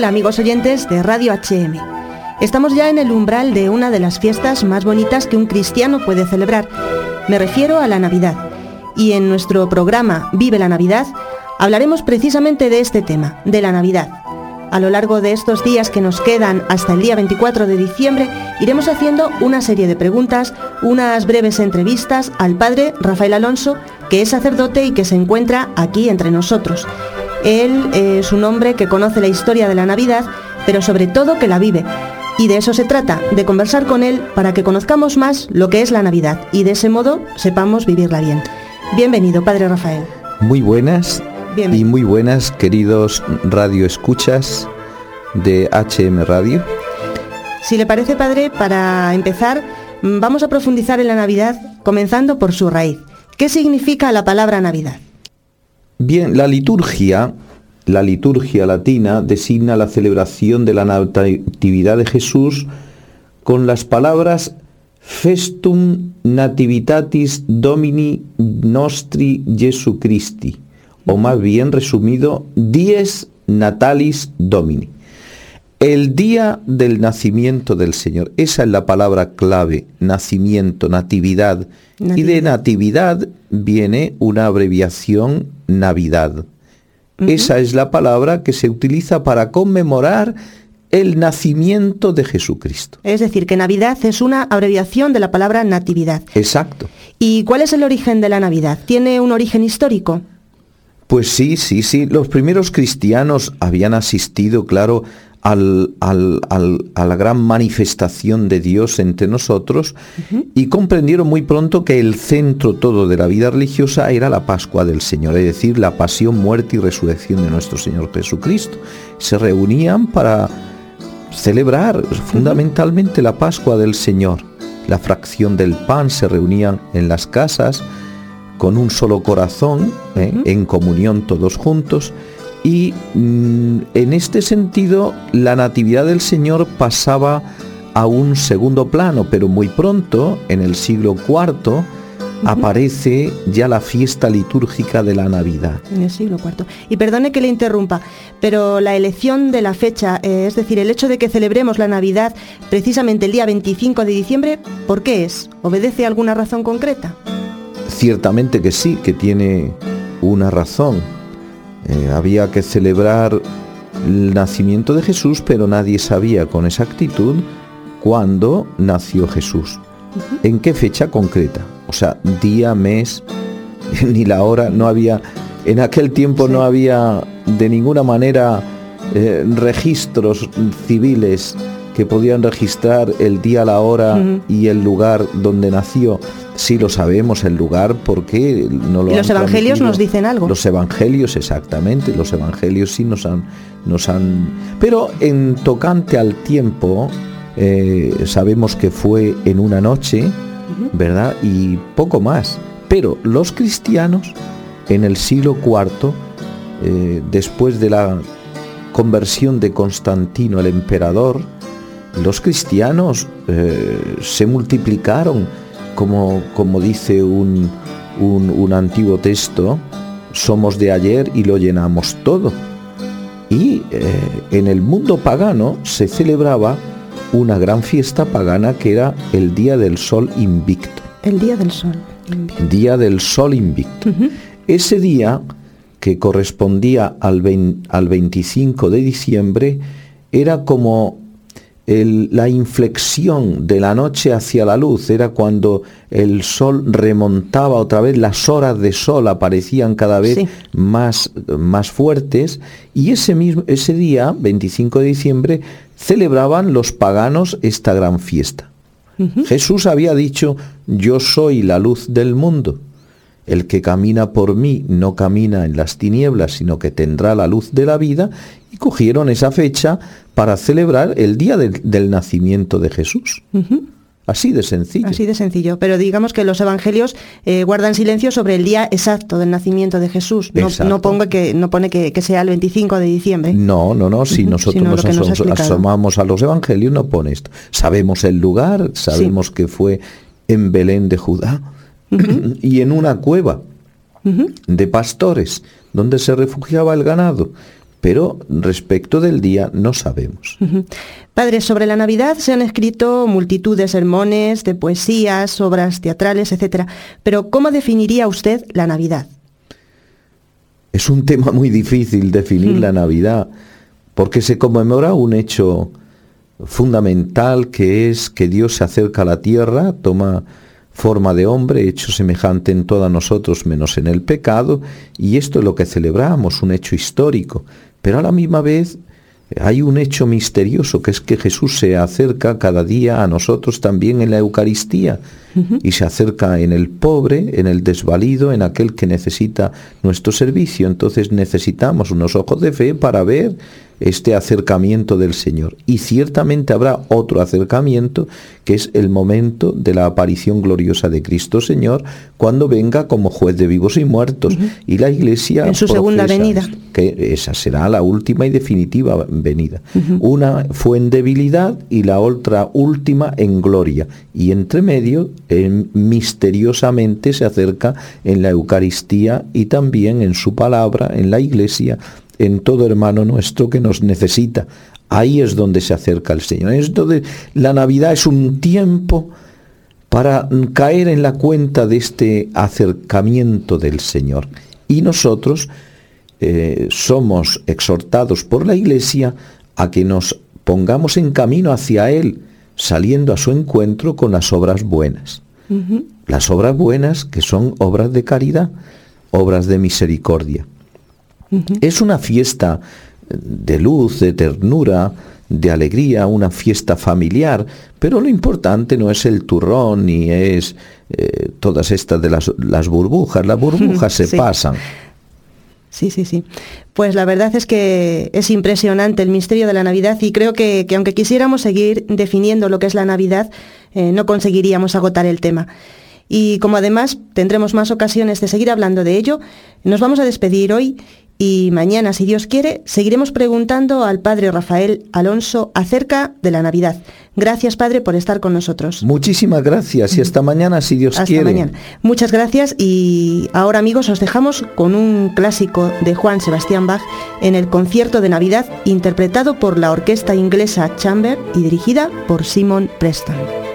Hola amigos oyentes de Radio HM. Estamos ya en el umbral de una de las fiestas más bonitas que un cristiano puede celebrar. Me refiero a la Navidad. Y en nuestro programa Vive la Navidad hablaremos precisamente de este tema, de la Navidad. A lo largo de estos días que nos quedan hasta el día 24 de diciembre, iremos haciendo una serie de preguntas, unas breves entrevistas al padre Rafael Alonso, que es sacerdote y que se encuentra aquí entre nosotros. Él es un hombre que conoce la historia de la Navidad, pero sobre todo que la vive. Y de eso se trata, de conversar con él para que conozcamos más lo que es la Navidad y de ese modo sepamos vivirla bien. Bienvenido, Padre Rafael. Muy buenas y muy buenas, queridos radio escuchas de HM Radio. Si le parece, Padre, para empezar, vamos a profundizar en la Navidad, comenzando por su raíz. ¿Qué significa la palabra Navidad? Bien, la liturgia, la liturgia latina designa la celebración de la natividad de Jesús con las palabras Festum Nativitatis Domini Nostri Jesu Christi, o más bien resumido, Dies Natalis Domini. El día del nacimiento del Señor. Esa es la palabra clave, nacimiento, natividad. Y de natividad viene una abreviación Navidad. Esa es la palabra que se utiliza para conmemorar el nacimiento de Jesucristo. Es decir, que Navidad es una abreviación de la palabra natividad. Exacto. ¿Y cuál es el origen de la Navidad? ¿Tiene un origen histórico? Pues sí, sí, sí. Los primeros cristianos habían asistido, claro, al, a la gran manifestación de Dios entre nosotros y comprendieron muy pronto que el centro todo de la vida religiosa era la Pascua del Señor, es decir, la pasión, muerte y resurrección de nuestro Señor Jesucristo. Se reunían para celebrar fundamentalmente la Pascua del Señor. La fracción del pan se reunían en las casas con un solo corazón, ¿eh? en comunión todos juntos, y mm, en este sentido la Natividad del Señor pasaba a un segundo plano, pero muy pronto, en el siglo IV, aparece ya la fiesta litúrgica de la Navidad. En el siglo IV. Y perdone que le interrumpa, pero la elección de la fecha, eh, es decir, el hecho de que celebremos la Navidad precisamente el día 25 de diciembre, ¿por qué es? ¿Obedece a alguna razón concreta? Ciertamente que sí, que tiene una razón. Eh, había que celebrar el nacimiento de Jesús, pero nadie sabía con exactitud cuándo nació Jesús. ¿En qué fecha concreta? O sea, día, mes, ni la hora, no había, en aquel tiempo no había de ninguna manera eh, registros civiles que podían registrar el día, la hora y el lugar donde nació. Sí lo sabemos el lugar porque no lo ¿Y los evangelios nos dicen algo. Los evangelios exactamente, los evangelios sí nos han nos han pero en tocante al tiempo eh, sabemos que fue en una noche, ¿verdad? Y poco más. Pero los cristianos en el siglo IV, eh, después de la conversión de Constantino el emperador, los cristianos eh, se multiplicaron como, como dice un, un, antiguo texto, somos de ayer y lo llenamos todo. Y eh, en el mundo pagano se celebraba una gran fiesta pagana que era el Día del Sol Invicto. El Día del Sol Invicto. Día del Sol Invicto. Ese día, que correspondía al, al 25 de diciembre, era como la inflexión de la noche hacia la luz, era cuando el sol remontaba otra vez, las horas de sol aparecían cada vez más, más fuertes y ese, mismo, ese día, 25 de diciembre, celebraban los paganos esta gran fiesta. Jesús había dicho, yo soy la luz del mundo. El que camina por mí no camina en las tinieblas, sino que tendrá la luz de la vida. Y cogieron esa fecha para celebrar el día del nacimiento de Jesús. Así de sencillo. Así de sencillo. Pero digamos que los evangelios eh, guardan silencio sobre el día exacto del nacimiento de Jesús. No, que, no pone que, sea el 25 de diciembre. No, no, no. Si nosotros nos, asomamos a los evangelios, no pone esto. Sabemos el lugar, sabemos que fue en Belén de Judá y en una cueva de pastores donde se refugiaba el ganado. pero respecto del día no sabemos. Padre, sobre la Navidad se han escrito multitud de sermones, de poesías, obras teatrales, etc. Pero ¿cómo definiría usted la Navidad? Es un tema muy difícil definir la Navidad, porque se conmemora un hecho fundamental que es que Dios se acerca a la tierra, toma forma de hombre, hecho semejante en todos nosotros menos en el pecado, y esto es lo que celebramos, un hecho histórico, pero a la misma vez hay un hecho misterioso, que es que Jesús se acerca cada día a nosotros también en la Eucaristía y se acerca en el pobre, en el desvalido, en aquel que necesita nuestro servicio. Entonces necesitamos unos ojos de fe para ver este acercamiento del Señor. Y ciertamente habrá otro acercamiento, que es el momento de la aparición gloriosa de Cristo Señor, cuando venga como juez de vivos y muertos. Y la Iglesia... En su segunda venida. Que esa será la última y definitiva venida. Una fue en debilidad y la otra última en gloria. Y entre medio, misteriosamente se acerca en la Eucaristía y también en su palabra, en la Iglesia, en todo hermano nuestro que nos necesita. Ahí es donde se acerca el Señor. Entonces, la Navidad es un tiempo para caer en la cuenta de este acercamiento del Señor. Y nosotros eh, somos exhortados por la Iglesia a que nos pongamos en camino hacia Él, saliendo a su encuentro con las obras buenas. Las obras buenas que son obras de caridad, obras de misericordia. Es una fiesta de luz, de ternura, de alegría, una fiesta familiar, pero lo importante no es el turrón ni es eh, todas estas de las, burbujas, las burbujas se pasan. Sí, sí, sí. Pues la verdad es que es impresionante el misterio de la Navidad y creo que, aunque quisiéramos seguir definiendo lo que es la Navidad, eh, no conseguiríamos agotar el tema. Y como además tendremos más ocasiones de seguir hablando de ello, nos vamos a despedir hoy y mañana, si Dios quiere, seguiremos preguntando al Padre Rafael Alonso acerca de la Navidad. Gracias, Padre, por estar con nosotros. Muchísimas gracias y hasta mañana, si Dios quiere. Hasta mañana. Muchas gracias y ahora, amigos, os dejamos con un clásico de Juan Sebastián Bach en el concierto de Navidad interpretado por la orquesta inglesa Chamber y dirigida por Simon Preston.